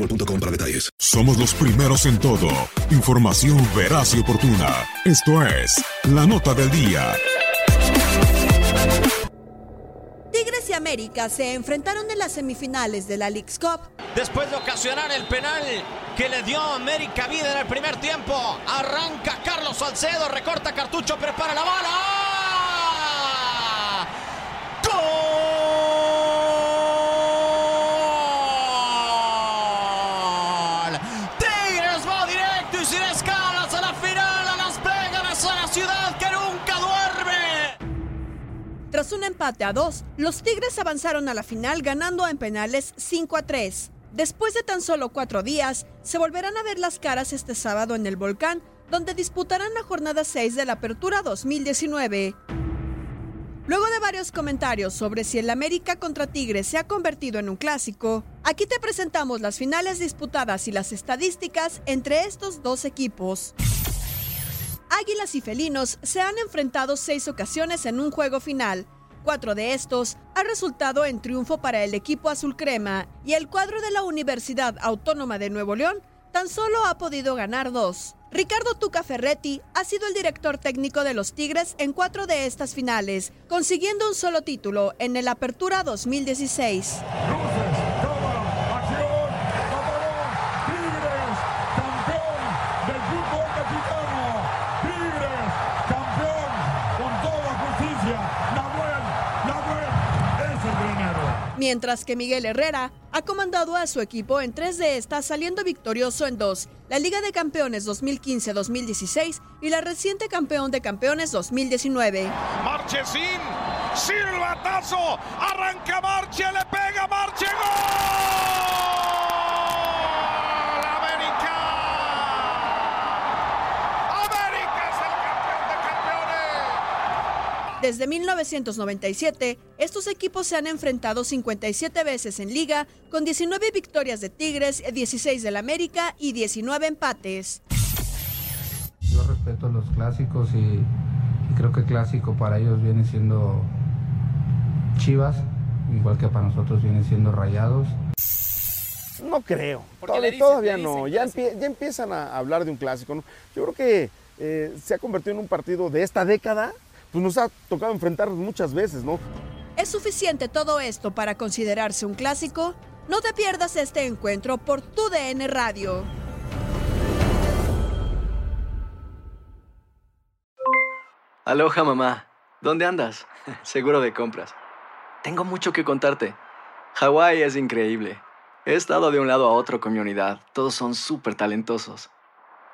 boostmobile.com para detalles. Somos los primeros en todo. Información veraz y oportuna. Esto es La Nota del Día. Tigres y América se enfrentaron en las semifinales de la League's Cup. Después de ocasionar el penal que le dio América vida en el primer tiempo, arranca Carlos Salcedo, recorta cartucho, prepara la bala. ¡Gol! Tigres va directo y sin escalas a la final, a Las Vegas, a la ciudad que nunca duerme. Tras un empate a dos, los Tigres avanzaron a la final ganando en penales 5 a 3. Después de tan solo cuatro días, se volverán a ver las caras este sábado en el Volcán, donde disputarán la jornada 6 de la Apertura 2019. Luego de varios comentarios sobre si el América contra Tigres se ha convertido en un clásico, aquí te presentamos las finales disputadas y las estadísticas entre estos dos equipos. Águilas y Felinos se han enfrentado seis ocasiones en un juego final. Cuatro de estos han resultado en triunfo para el equipo azul crema y el cuadro de la Universidad Autónoma de Nuevo León tan solo ha podido ganar dos. Ricardo Tuca Ferretti ha sido el director técnico de los Tigres en cuatro de estas finales, consiguiendo un solo título en el Apertura 2016. Mientras que Miguel Herrera ha comandado a su equipo en tres de estas, saliendo victorioso en dos, la Liga de Campeones 2015-2016 y la reciente Campeón de Campeones 2019. Marchesín, silbatazo, arranca Marche, le pega Marche, gol. América. América es el campeón de campeones. Desde 1997, estos equipos se han enfrentado 57 veces en liga, con 19 victorias de Tigres, 16 del América y 19 empates. Yo respeto los clásicos y, y creo que clásico para ellos viene siendo Chivas, igual que para nosotros viene siendo Rayados. No creo. ¿Por qué Todavía, dicen- no. Ya, empie- ya empiezan a hablar de un clásico. ¿no? Yo creo que eh, se ha convertido en un partido de esta década. Pues nos ha tocado enfrentar muchas veces, ¿no? ¿Es suficiente todo esto para considerarse un clásico? No te pierdas este encuentro por tu DN Radio. Aloha mamá, ¿dónde andas? Seguro de compras. Tengo mucho que contarte. Hawái es increíble. He estado de un lado a otro con mi unidad. Todos son súper talentosos.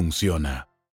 funciona.